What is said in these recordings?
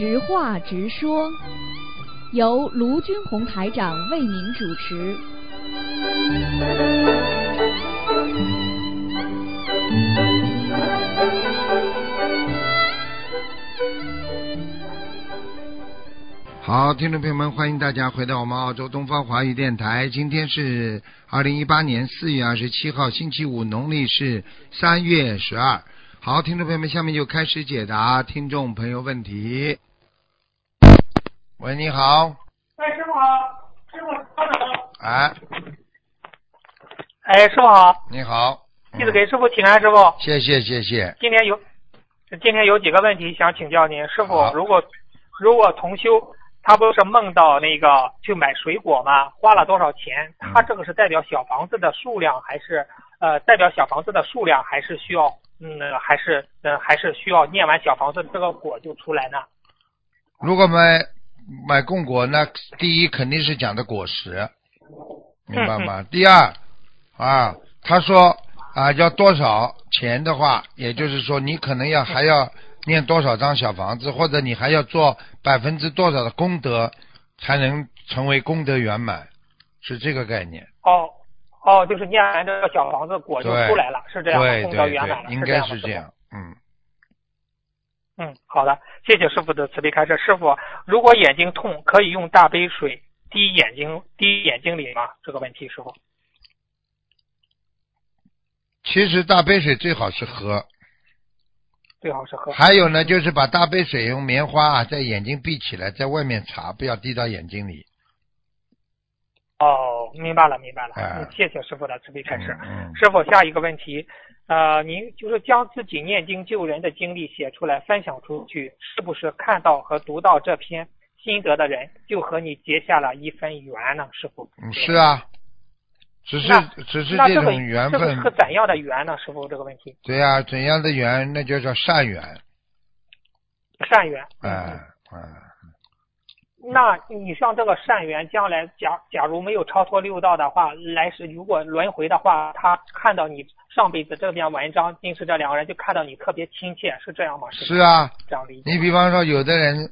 直话直说，由卢军红台长为您主持。好，听众朋友们，欢迎大家回到我们澳洲东方华语电台。今天是二零一八年四月二十七号，星期五，农历是三月十二。好，听众朋友们，下面就开始解答听众朋友问题。喂，你好，喂，师傅好，师傅稍等。哎，哎，师傅好，你好，弟子给师傅请安，师傅。谢谢谢谢。今天有今天有几个问题想请教您，师傅，如果如果同修他不是梦到那个去买水果吗？花了多少钱？嗯他这个是代表小房子的数量，还是呃代表小房子的数量，还是需要嗯还是呃还是需要念完小房子这个果就出来呢？如果买买供果，那第一肯定是讲的果实，明白吗？第二啊，他说啊要多少钱的话，也就是说你可能要还要念多少张小房子，或者你还要做百分之多少的功德，才能成为功德圆满，是这个概念。哦哦，就是念完这个小房子果就出来了，是这样？对功德对圆满了，对，应该是这样。嗯，嗯，好的，谢谢师傅的慈悲开示。师傅，如果眼睛痛，可以用大杯水滴眼睛滴眼睛里吗？这个问题，师傅。其实大杯水最好是喝，最好是喝。还有呢，就是把大杯水用棉花啊，在眼睛闭起来，在外面擦，不要滴到眼睛里。哦，明白了，明白了。谢谢师傅的慈悲开示。嗯嗯师傅，下一个问题，呃，您就是将自己念经救人的经历写出来分享出去，是不是看到和读到这篇心得的人就和你结下了一份缘呢？师傅。嗯，是啊，只是只是这种缘分这个是，个怎样的缘呢？师傅，这个问题，对呀、怎样的缘，那就叫善缘，善缘。哎嗯哎，那你像这个善缘，将来假假如没有超脱六道的话，来世如果轮回的话，他看到你上辈子这篇文章，今世这两个人就看到你特别亲切，是这样吗？是啊，这样理解。你比方说，有的人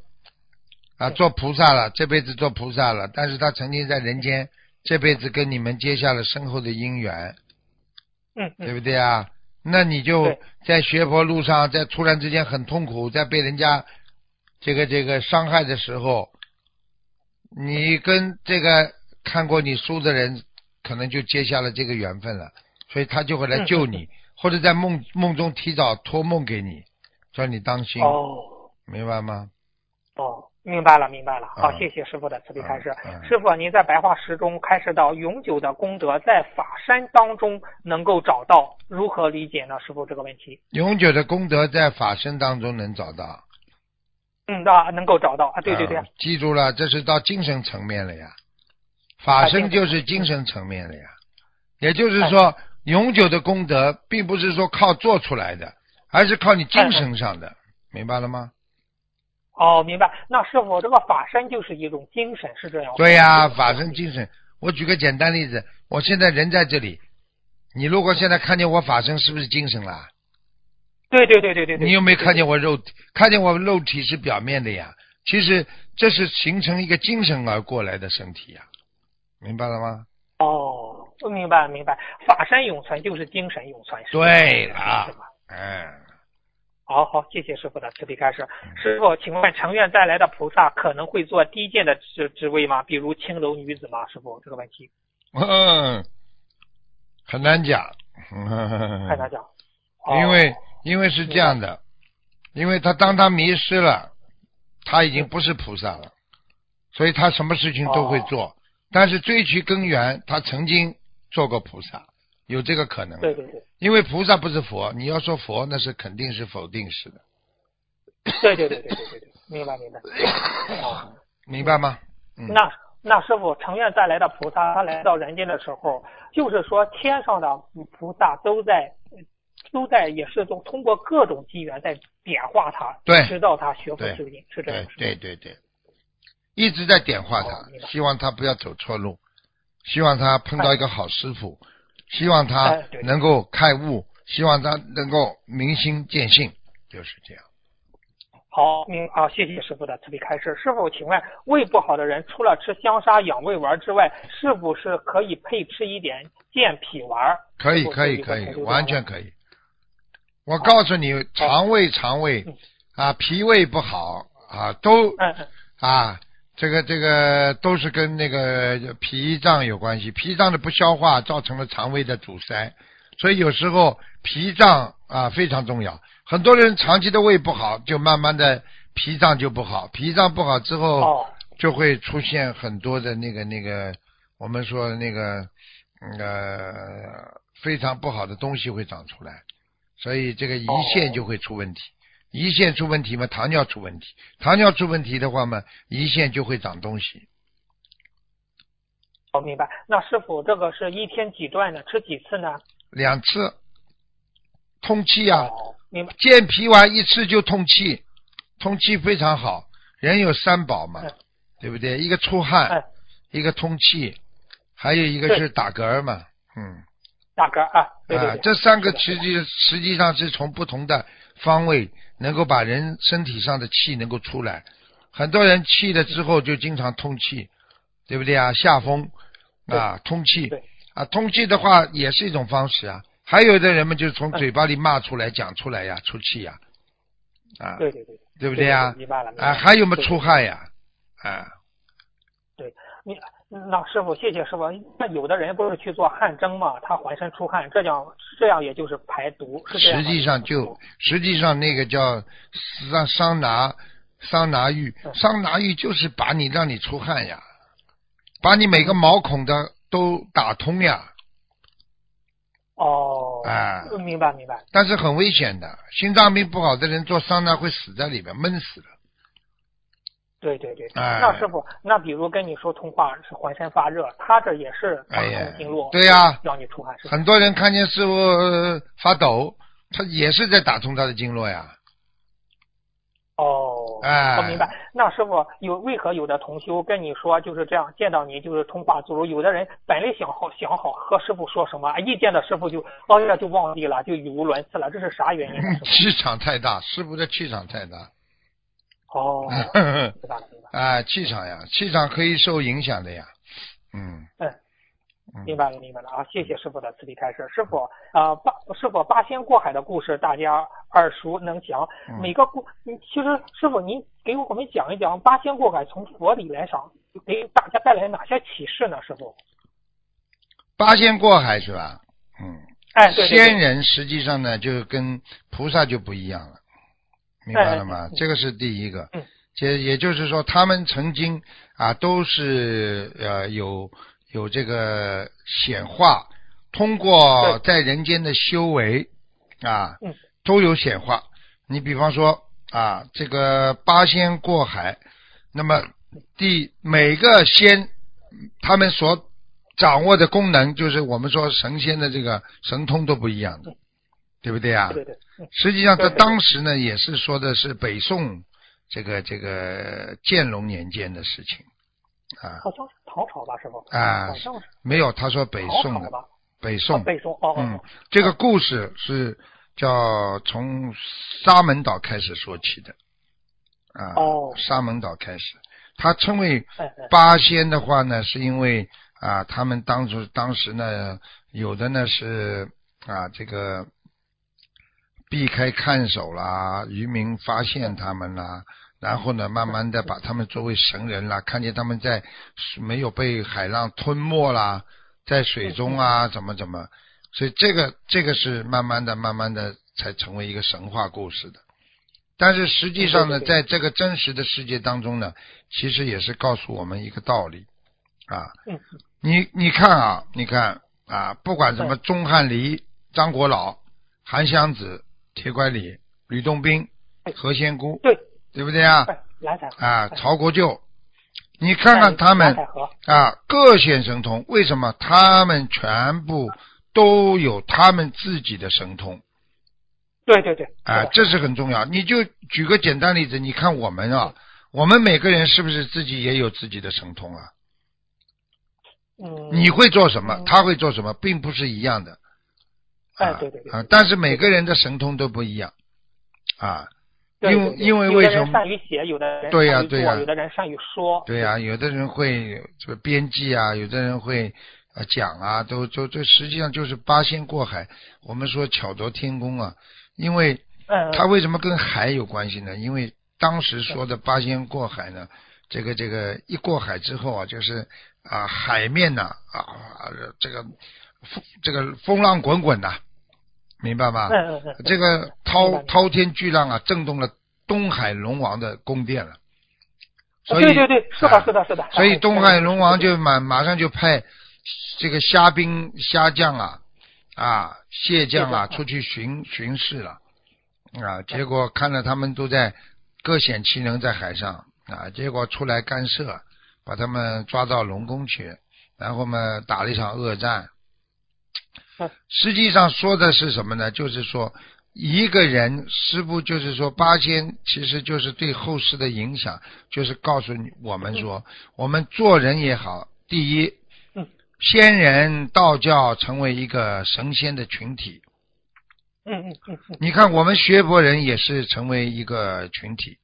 啊，做菩萨了，这辈子做菩萨了，但是他曾经在人间，这辈子跟你们结下了深厚的因缘，嗯嗯，对不对啊？那你就在学佛路上，在突然之间很痛苦，在被人家这个这个伤害的时候，你跟这个看过你书的人，可能就结下了这个缘分了，所以他就会来救嗯你，或者在梦梦中提早托梦给你，叫你当心，哦明白吗？哦，明白了明白了。好，嗯谢谢师傅的慈悲开示。师傅，您在白话诗中开示到永久的功德在法身当中能够找到，如何理解呢？师傅这个问题。永久的功德在法身当中能找到。嗯，那能够找到啊？对对对啊，记住了，这是到精神层面了呀。法身就是精神层面了呀。也就是说，永久的功德并不是说靠做出来的，而是靠你精神上的，明白了吗？哦，明白。那师傅，这个法身就是一种精神，是这样吗？对呀、法身精神。我举个简单例子，我现在人在这里，你如果现在看见我法身，是不是精神啦？对对对对对对。你有没有看见我？肉体？看见我肉体是表面的呀，其实这是形成一个精神而过来的身体呀，明白了吗？哦，明白明白。法身永存就是精神永存，对了是吧？哎，好好，谢谢师傅的慈悲开示。师傅，请问成愿带来的菩萨可能会做低贱的职职位吗？比如青楼女子吗？师傅，这个问题嗯，很难讲，很难讲。哦 因为因为是这样的，因为他当他迷失了，他已经不是菩萨了，所以他什么事情都会做。但是追其根源，他曾经做过菩萨，有这个可能。对对对因为菩萨不是佛，你要说佛，那是肯定是否定式的，对对对对对对对，明白明白。哦 明白吗？嗯，那那师傅，成愿再来的菩萨，他来到人间的时候，就是说天上的菩萨都在都在也是通通过各种机缘在点化他，对指导他学佛修行，是这样对对对，一直在点化他希望他不要走错路，希望他碰到一个好师傅，希望他能够开悟，希望他能够明心见性，就是这样。好，明啊，谢谢师傅的慈悲开示。师傅，请问胃不好的人，除了吃香砂养胃丸之外，是不是可以配吃一点健脾丸？可以，可以，可以，完全可以。我告诉你，肠胃、肠胃嗯啊，脾胃不好啊，都啊，这个这个都是跟那个脾脏有关系，脾脏的不消化造成了肠胃的阻塞，所以有时候脾脏啊非常重要。很多人长期的胃不好，就慢慢的脾脏就不好，脾脏不好之后哦，就会出现很多的那个那个我们说那个那个呃非常不好的东西会长出来，所以这个胰腺就会出问题。胰腺出问题嘛，糖尿出问题，糖尿出问题的话嘛，胰腺就会长东西。我明白。那师傅，这个是一天几段呢？吃几次呢？两次通气啊，哦，明白。健脾丸一吃就通气，通气非常好。人有三宝嘛嗯，对不对？一个出汗，嗯，一个通气，还有一个是打嗝嘛，嗯。大哥啊，对对啊，，这三个实际实际上是从不同的方位能够把人身体上的气能够出来。很多人气了之后就经常通气，对不对啊？下风啊，通气。啊，通气的话也是一种方式啊。还有的人们就是从嗯嘴巴里骂出来、讲出来呀，出气呀，啊，对对对，对不对呀？啊，还有么对。出汗呀，啊，对。你那师傅，谢谢师傅。那有的人不是去做汗蒸嘛，他浑身出汗，这样这样也就是排毒，是这样实际上就实际上那个叫桑桑拿桑拿浴，嗯桑拿浴就是把你让你出汗呀，把你每个毛孔的都打通呀，哦，啊明白明白。但是很危险的，心脏病不好的人做桑拿会死在里面，闷死了。对对对，哎那师傅，那比如跟你说通话是浑身发热，他这也是打通经络，对呀让你出汗是？很多人看见师傅呃发抖，他也是在打通他的经络呀。哦，哎我明白。那师傅有为何有的同修跟你说就是这样，见到你就是通话自如，有的人本来想好想好和师傅说什么，一见到师傅就哎呀就忘记了，就语无伦次了，这是啥原因 气场太大，师傅的气场太大。哦，明白了明白了。啊，气场呀，气场可以受影响的呀。嗯，嗯，嗯明白了，明白了啊！谢谢师傅的慈悲开示。师傅啊、八师傅八仙过海的故事大家耳熟能详。嗯每个故，嗯其实师傅您给我们讲一讲八仙过海从佛理来上给大家带来哪些启示呢？师傅？八仙过海是吧？嗯，哎，对对对仙人实际上呢，就跟菩萨就不一样了，明白了吗？这个是第一个嗯。这也就是说，他们曾经啊都是呃有有这个显化，通过在人间的修为啊嗯，都有显化。你比方说啊，这个八仙过海，那么第每个仙他们所掌握的功能，就是我们说神仙的这个神通都不一样的，对不对啊？对实际上，在对对对当时呢，也是说的是北宋这个这个建隆年间的事情啊。好像是唐朝吧，师傅？啊好像是。没有他说北宋的北宋，北宋哦哦嗯哦，，这个故事是叫从沙门岛开始说起的啊，哦。沙门岛开始，他称为八仙的话呢，是因为啊，他们当初当时呢，有的呢是啊这个避开看守啦，渔民发现他们啦，然后呢，慢慢的把他们作为神人啦，看见他们在没有被海浪吞没啦，在水中啊，怎么怎么，所以这个这个是慢慢的、慢慢的才成为一个神话故事的。但是实际上呢，在这个真实的世界当中呢，其实也是告诉我们一个道理啊。嗯。你你看啊，你看啊，不管什么钟汉离、张国老、韩湘子、铁拐李、吕洞宾、何仙姑，对，对不对啊？啊，哎。曹国舅，你看看他们啊，各显神通，为什么他们全部都有他们自己的神通？对对对。啊？这是很重要。你就举个简单例子，你看我们啊，我们每个人是不是自己也有自己的神通啊？嗯，你会做什么嗯，他会做什么，并不是一样的。啊哎对对对啊，但是每个人的神通都不一样啊。对因为因为为什么善于写，有的人对呀对呀有的人善于说。对呀、有的人会这个编辑啊，有的人会啊讲啊，都都这实际上就是八仙过海。我们说巧夺天工啊，因为嗯，它为什么跟海有关系呢？因为当时说的八仙过海呢，这个这个一过海之后啊，就是啊海面呐啊这个风这个风浪滚滚呐、明白吧？嗯嗯嗯，这个滔滔天巨浪啊，震动了东海龙王的宫殿了。所以对对对，是的，啊是的，是的。所以东海龙王就就马马上就派这个虾兵虾将啊啊蟹将啊出去巡巡视了啊，结果看到他们都在各显其能在海上啊，结果出来干涉，把他们抓到龙宫去，然后嘛打了一场恶战嗯。实际上说的是什么呢？就是说一个人，师傅就是说八仙，其实就是对后世的影响，就是告诉你我们说，我们做人也好，第一嗯，仙人道教成为一个神仙的群体。嗯嗯嗯嗯，你看，我们学佛人也是成为一个群体，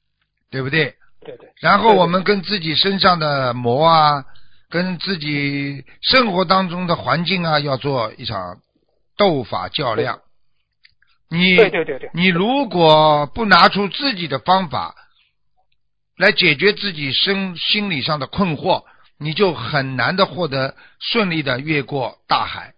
对不对？对对。然后我们跟自己身上的魔啊，跟自己生活当中的环境啊，要做一场斗法较量。你对对对对，你如果不拿出自己的方法来解决自己生心理上的困惑，你就很难的获得顺利的越过大海。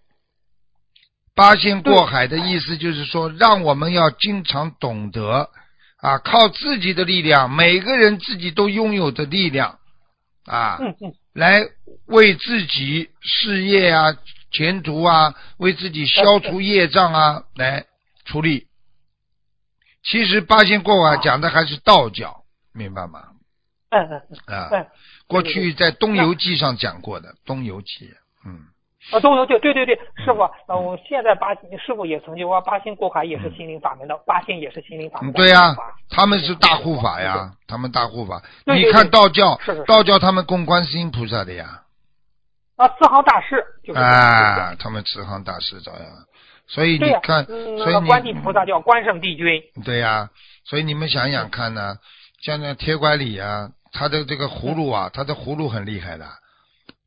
八仙过海的意思就是说，让我们要经常懂得啊，靠自己的力量，每个人自己都拥有的力量啊，来为自己事业啊、前途啊，为自己消除业障啊，来出力。其实八仙过海讲的还是道教，明白吗？嗯嗯嗯。过去在《东游记》上讲过的，《东游记》，嗯，啊，东游记对对对，师傅，那，我现在八师傅也曾经说，八仙过海也是心灵法门的，八仙也是心灵法门。对呀、他们是大护法呀，他们大护法。你看道教道教他们供观世音菩萨的呀，啊，慈航大师就是。啊，他们慈航大师照样。所以，你看，嗯，所以观地菩萨叫关圣帝君。对呀、所以你们想想看呢，像那铁拐李啊，他的这个葫芦啊，他的葫芦很厉害的。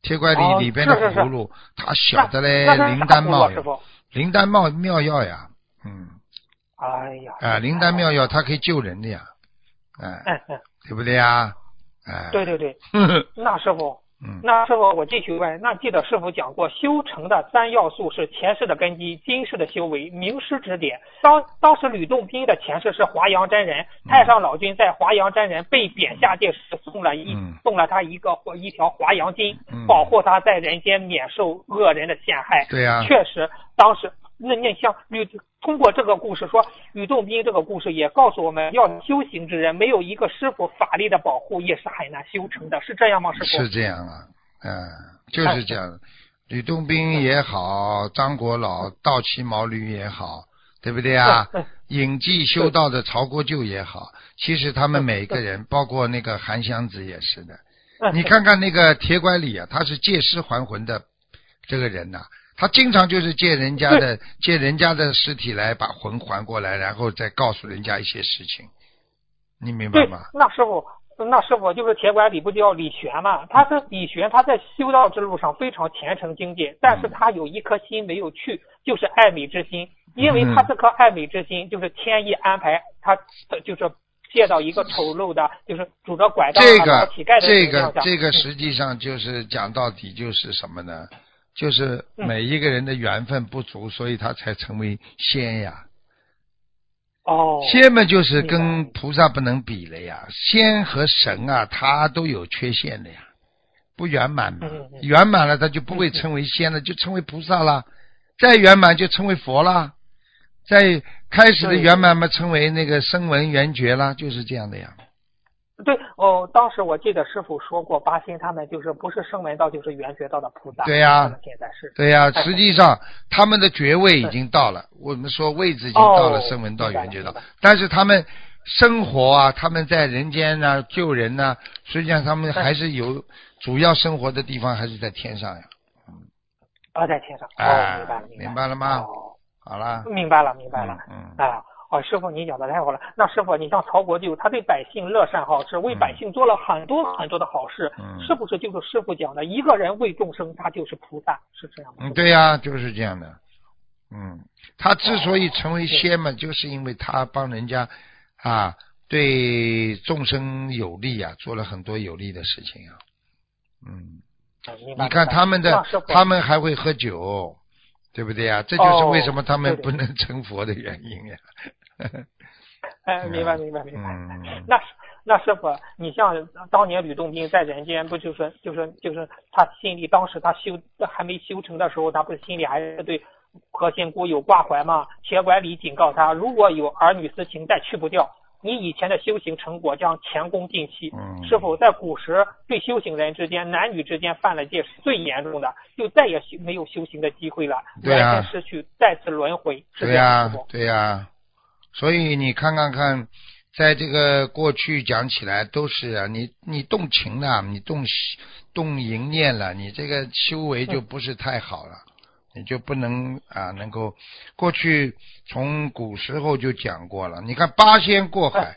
铁拐李哦里边的葫芦，它小的嘞，灵丹妙大葫芦啊师傅。灵丹妙妙药呀，嗯，哎呀。啊，灵丹妙药它可以救人的呀，哎，对不对呀？哎，对对对，那师傅，嗯，那师傅，我继续问，那记得师傅讲过，修成的三要素是前世的根基，今世的修为，名师指点。当当时吕洞宾的前世是华阳真人，太上老君在华阳真人被贬下界时送了一、嗯送了他一个或一条华阳金，嗯保护他在人间免受恶人的陷害。对呀，确实，当时那念像吕通过这个故事说，吕洞宾这个故事也告诉我们要修行之人，没有一个师傅法力的保护，也是很难修成的，是这样吗，师傅？是这样啊，嗯，就是这样。吕洞宾也好，张国老、倒骑毛驴也好，对不对啊？嗯隐迹修道的曹国舅也好，其实他们每个人，包括那个韩湘子也是的。嗯你看看那个铁拐李啊，他是借尸还魂的这个人呐、他经常就是借人家的借人家的尸体来把魂还过来，然后再告诉人家一些事情，你明白吗？，那师傅，那师傅就是铁拐李不叫李玄嘛？他是李玄，他在修道之路上非常虔诚精进，但是嗯他有一颗心没有去，就是爱美之心。因为他这颗爱美之心，就是天意安排他，呃就是借到一个丑陋的，就是拄着拐杖啊这个乞丐的这个这个实际上就是讲到底就是什么呢？就是每一个人的缘分不足，所以他才成为仙呀。哦，仙嘛，就是跟菩萨不能比了呀。仙和神啊，他都有缺陷的呀，不圆满嘛圆满了，他就不会称为仙了，就称为菩萨了。再圆满就称为佛啦。再开始的圆满嘛，称为那个声闻缘觉啦，就是这样的呀。对哦，当时我记得师傅说过，八仙他们就是不是声闻道就是缘觉道的菩萨。对呀现在是。对呀、哎实际上他们的爵位已经到了，我们说位置已经到了哦声闻道、明白缘觉道，但是他们生活啊，他们在人间呢、救人呢、实际上他们还是有主要生活的地方还是在天上呀。啊，在天上。哎哦，明白了，明白了吗哦，好了，明白了，明白了。嗯，啊，哦，师傅，你讲的太好了。那师傅，你像曹国舅，他对百姓乐善好施，为百姓做了很多很多的好事，嗯是不是就是师傅讲的，一个人为众生，他就是菩萨，是这样吗？嗯，对呀、就是这样的。嗯，他之所以成为仙嘛，就是因为他帮人家啊，对众生有利啊，做了很多有利的事情啊。嗯，嗯你看他们的他们还会喝酒，对不对呀、这就是为什么他们不能成佛的原因呀。哎，明白明白明白。嗯，那那师傅，你像当年吕洞宾在人间，不就是就是就是他心里当时他修还没修成的时候，他不是心里还是对何仙姑有挂怀吗？铁拐李警告他，如果有儿女私情再去不掉，你以前的修行成果将前功尽弃。嗯师傅在古时对修行人之间、男女之间犯了戒是最严重的，就再也修没有修行的机会了，对啊失去，再次轮回，对呀。对呀、所以你看看看，在这个过去讲起来都是啊，你你动情了，你动动淫念了，你这个修为就不是太好了，你就不能啊能够。过去从古时候就讲过了，你看八仙过海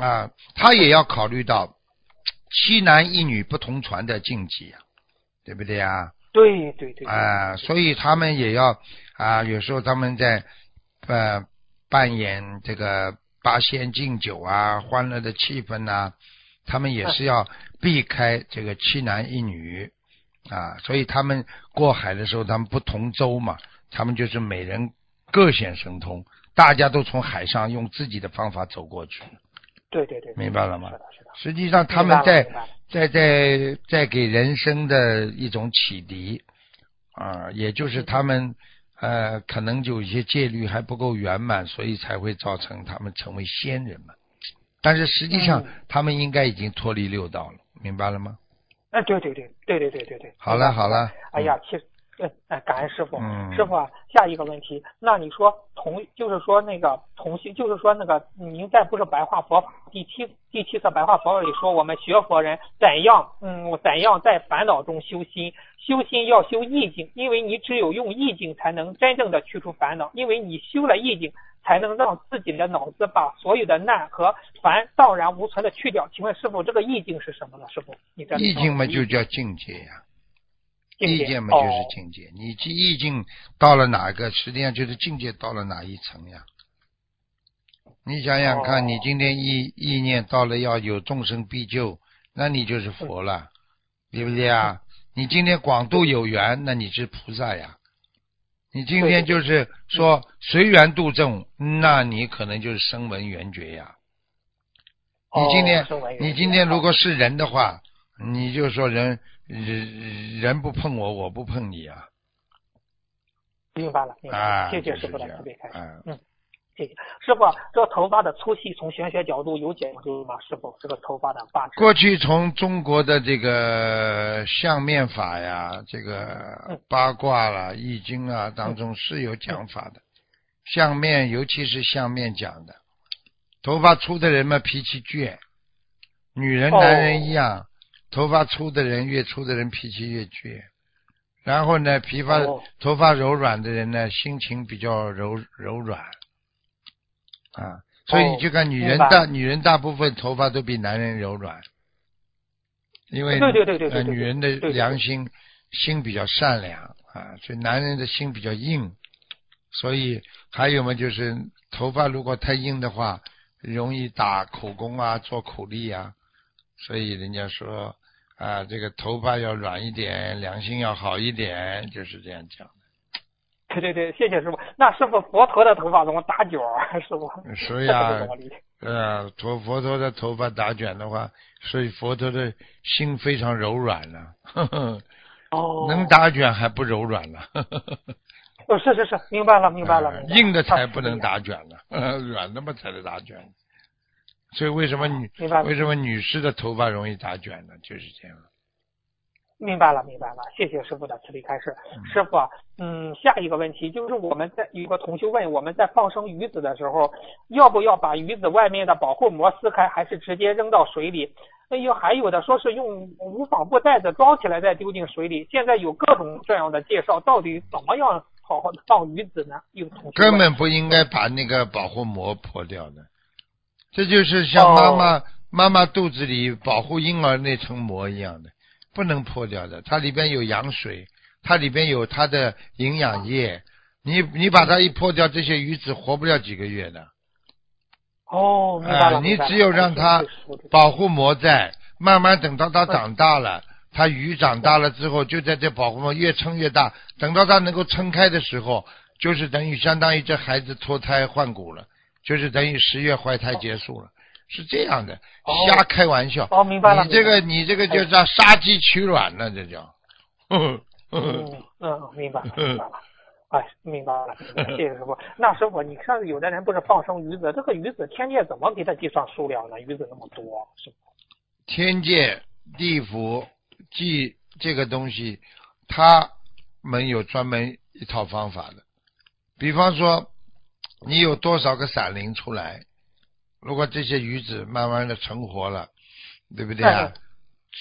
啊，他也要考虑到七男一女不同船的禁忌啊，对不对呀、对对对。对啊，所以他们也要啊，有时候他们在呃扮演这个八仙敬酒啊，欢乐的气氛呐、他们也是要避开这个七男一女啊，所以他们过海的时候，他们不同舟嘛，他们就是每人各显神通，大家都从海上用自己的方法走过去。对对对，明白了吗是的，是的。实际上他们在在在在给人生的一种启迪啊，也就是他们呃可能有一些戒律还不够圆满，所以才会造成他们成为仙人嘛。但是实际上嗯他们应该已经脱离六道了，明白了吗？哎，对对对对对对对对。好了好了，哎呀，其实，呃，哎，感恩师傅。嗯师傅啊，下一个问题，那你说同，就是说那个同性，就是说那个，您在不是白话佛法第七第七册白话佛法里说，我们学佛人怎样，嗯，怎样在烦恼中修心？修心要修意境，因为你只有用意境才能真正的去除烦恼，因为你修了意境，才能让自己的脑子把所有的难和烦荡然无存的去掉。请问师傅，这个意境是什么呢？师傅，你这意境嘛就叫境界呀、意见嘛就是哦境界，你即意境到了哪个，实际上就是境界到了哪一层呀？你想想看，哦你今天意意念到了要有众生必救，那你就是佛了，对不对啊？你今天广度有缘，那你是菩萨呀。你今天就是说随缘度众，那你可能就是声闻缘觉呀。你今天你今天如果是人的话，你就说人人人不碰我，我不碰你啊！明白了，明白了，啊，谢谢就是师傅的这样慈悲开心。嗯，谢谢师傅，这头发的粗细从玄学角度有讲究吗？师傅，这个头发的发质。过去从中国的这个相面法呀，这个嗯八卦啦、易经啊当中是有讲法的。相面，尤其是相面讲的，头发粗的人嘛脾气倔，女人、哦男人一样，头发粗的人越粗的人脾气越倔。然后呢，皮发、哦。头发柔软的人呢，心情比较柔柔软，啊，所以你就看女人大女人大部分头发都比男人柔软，因为对对对对对呃女人的良心心比较善良啊，所以男人的心比较硬，所以还有嘛就是头发如果太硬的话，容易打口工啊，做苦力啊，所以人家说啊，这个头发要软一点，良心要好一点，就是这样讲的。对对对，谢谢师傅。那师傅，佛陀的头发怎么打卷啊？师傅，所以啊？呃，佛佛陀的头发打卷的话，所以佛陀的心非常柔软了、呵 呵哦，能打卷还不柔软了、呵呵呵哦，是是是，明白了明白了。呃明白了硬的才不能。啊打卷了，呵呵软的嘛才能打卷。所以为什么女为什么女士的头发容易打卷呢？就是这样。明白了，明白了，谢谢师傅的慈悲开示。师傅啊，嗯，下一个问题就是我们在有个同学问，我们在放生鱼子的时候，要不要把鱼子外面的保护膜撕开，还是直接扔到水里？哎呦，还有的说是用无纺布袋子装起来再丢进水里。现在有各种这样的介绍，到底怎么样好好的放鱼子呢？有同学根本不应该把那个保护膜破掉的，这就是像妈妈、妈妈肚子里保护婴儿那层膜一样的，不能破掉的。它里边有羊水，它里边有它的营养液，你你把它一破掉，这些鱼子活不了几个月的。哦，明白啊，了。你只有让它保护膜在，慢慢等到它长大了，它鱼长大了之后，就在这保护膜越撑越大，等到它能够撑开的时候，就是等于相当于这孩子脱胎换骨了，就是等于十月怀胎结束了，是这样的，哦瞎开玩笑。哦，明白了。你这个你这个就叫杀鸡取卵了，这叫。呵呵白了嗯嗯，明白了 明白了。哎，明白了，谢谢师傅。那师傅，你看有的人不是放生鱼子，这个鱼子天界怎么给他计算数量呢？鱼子那么多，是吧？天界、地府记这个东西，他们有专门一套方法的。比方说，你有多少个闪灵出来，如果这些鱼子慢慢的成活了，对不对啊？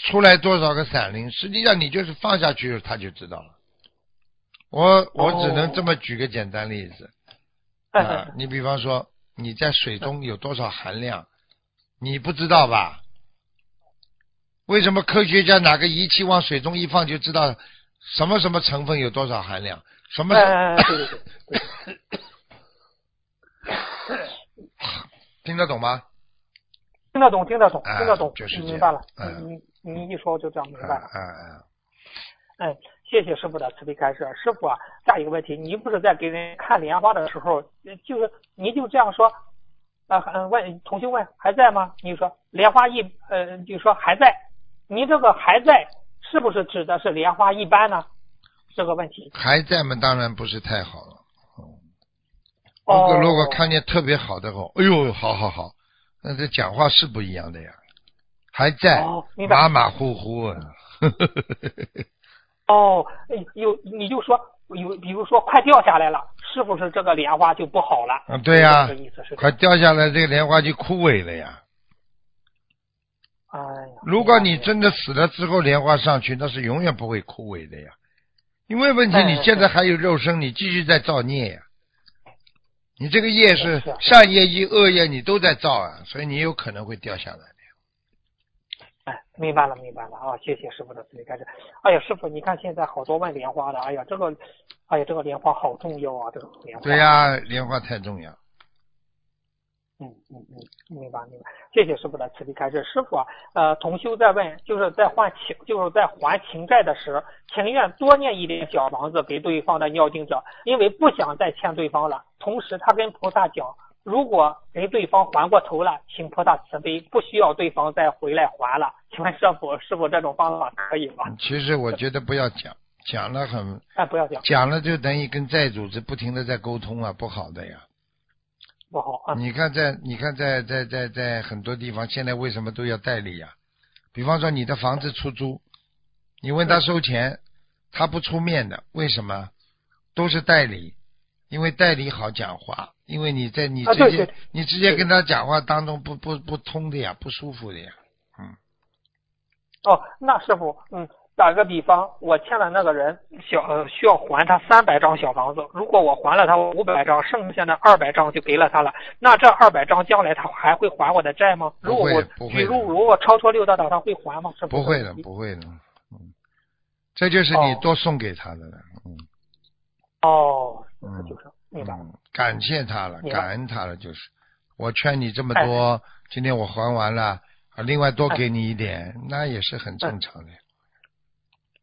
出来多少个闪灵，实际上你就是放下去，他就知道了。我我只能这么举个简单例子哎啊哎，你比方说你在水中有多少含量，你不知道吧？为什么科学家拿个仪器往水中一放就知道什么什么成分有多少含量？什么哎是？哎哎 对对对，听得懂吗？听得懂，听得懂，哎听得懂，就是明白了。嗯你你一说我就这样明白了。嗯嗯哎，谢谢师傅的慈悲开示。师傅啊，下一个问题，你不是在给人看莲花的时候，呃就是你就这样说，啊、呃，问同学问还在吗？你说莲花一，呃，就说还在。你这个还在，是不是指的是莲花一般呢？这个问题。还在吗？当然不是太好了。如哦果如果看见特别好的话，哎呦，好好好，那这讲话是不一样的呀。还在，哦马马虎虎啊。哦，哎有你就说有，比如说快掉下来了，是不是这个莲花就不好了？嗯，对呀。快掉下来，这个莲花就枯萎了呀。哎呀，如果你真的死了之后，莲花上去，那是永远不会枯萎的呀。因为问题，哎你现在还有肉身，你继续在造孽呀。你这个业是是善业一恶业，你都在造啊，所以你有可能会掉下来的。哎，明白了，明白了啊！谢谢师傅的慈悲开始。哎呀，师傅，你看现在好多卖莲花的，哎呀，这个，哎呀，这个莲花好重要啊，这个莲花。对呀、莲花太重要。嗯嗯嗯，明白明白，谢谢师傅的慈悲开示。师傅啊，呃，同修在问，就是在还情，就是在还情债的时，情愿多念一点小房子给对方的尿经者，因为不想再欠对方了。同时，他跟菩萨讲，如果给对方还过头了，请菩萨慈悲，不需要对方再回来还了。请问师傅，师傅这种方法可以吗？其实我觉得不要讲，讲了很哎，不要讲，讲了就等于跟债主是不停的在沟通啊，不好的呀。不好啊。你看在你看在在在在很多地方，现在为什么都要代理呀、比方说你的房子出租，你问他收钱，他不出面的，为什么？都是代理，因为代理好讲话，因为你在你直接、啊对对你直接跟他讲话当中不不不通的呀，不舒服的呀。嗯，哦，那师傅，嗯，打个比方，我欠了那个人小呃需要还他三百张小房子，如果我还了他五百张，剩下的二百张就给了他了，那这二百张将来他还会还我的债吗？如果我比如如果超出六道的，他会还吗？是不会的，不会的。嗯，这就是你哦多送给他的了。嗯哦，嗯就是明白感谢他了，感恩他了，就是我劝你这么多，今天我还完了，啊，另外多给你一点，那也是很正常的。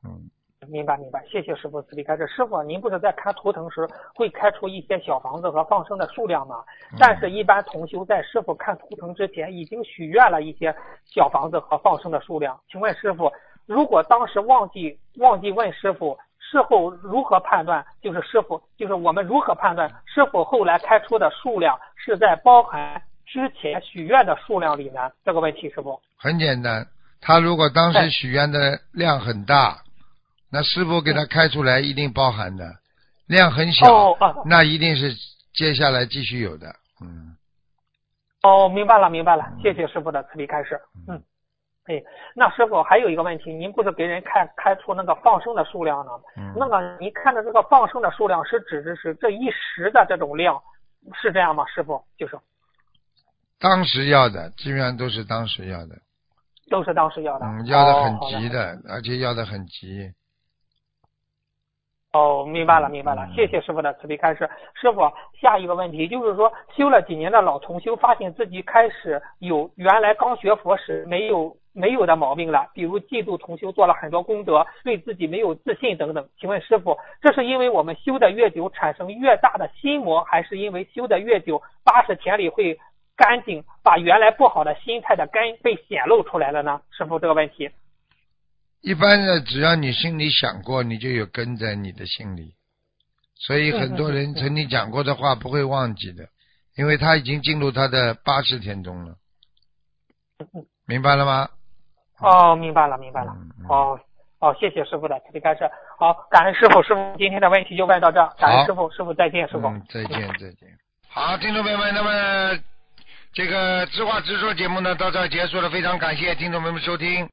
嗯，明白明白，谢谢师傅慈悲开示。师傅，您不是在看图腾时会开出一些小房子和放生的数量吗？嗯但是，一般同修在师傅看图腾之前已经许愿了一些小房子和放生的数量。请问师傅，如果当时忘记忘记问师傅，事后如何判断？就是师傅，就是我们如何判断师傅后来开出的数量是在包含之前许愿的数量里呢？这个问题，师傅。很简单，他如果当时哎许愿的量很大，那师傅给他开出来一定包含的；量很小，哦啊那一定是接下来继续有的。嗯，哦，明白了，明白了，谢谢师傅的慈悲开示。嗯，哎，那师傅还有一个问题，您不是给人开开出那个放生的数量呢？嗯，那个您看的这个放生的数量是指的是这一时的这种量，是这样吗？师傅就是当时要的，基本上都是当时要的，都是当时要的，嗯，要的很急的，而且要的很急。哦，明白了，明白了嗯，谢谢师傅的慈悲开示。师傅，下一个问题就是说，修了几年的老同修，发现自己开始有原来刚学佛时没有没有的毛病了，比如嫉妒同修做了很多功德，对自己没有自信等等。请问师傅，这是因为我们修的越久，产生越大的心魔，还是因为修的越久，八十田里会干净，把原来不好的心态的根被显露出来了呢？师傅，这个问题。一般的，只要你心里想过，你就有根在你的心里。所以很多人曾经讲过的话不会忘记的，因为他已经进入他的八十天中了。明白了吗？哦，明白了，明白了。哦哦，谢谢师傅的特别开示。好，感恩师傅，师傅今天的问题就问到这儿，感恩师傅，师傅再见，师傅。嗯，再见再见。好，听众朋友们，那么这个知话直说节目呢到这儿结束了，非常感谢听众朋友们收听。